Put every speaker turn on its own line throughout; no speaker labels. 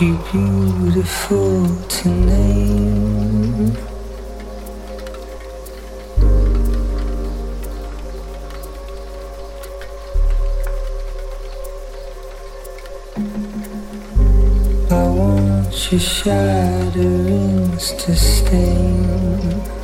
too beautiful to name. I want your shatterings to stain.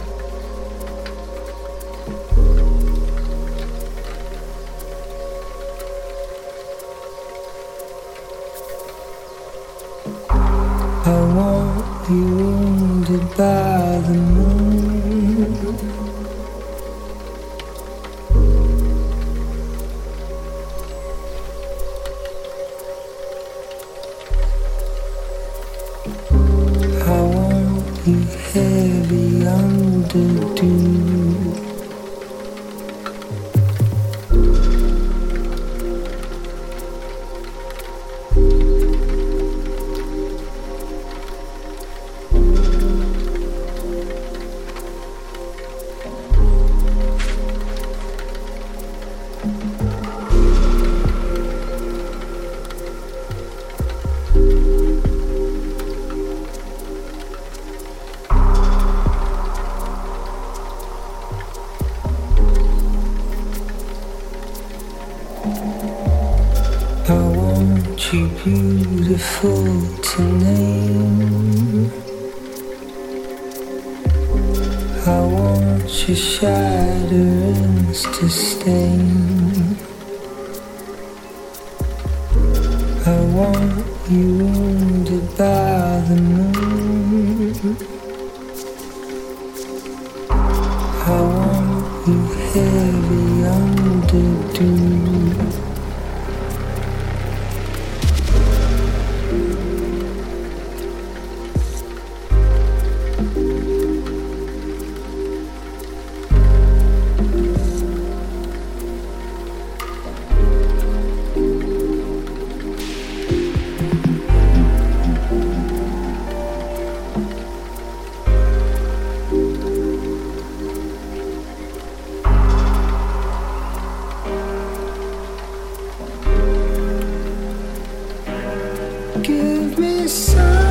Heavy I'm. Give me some.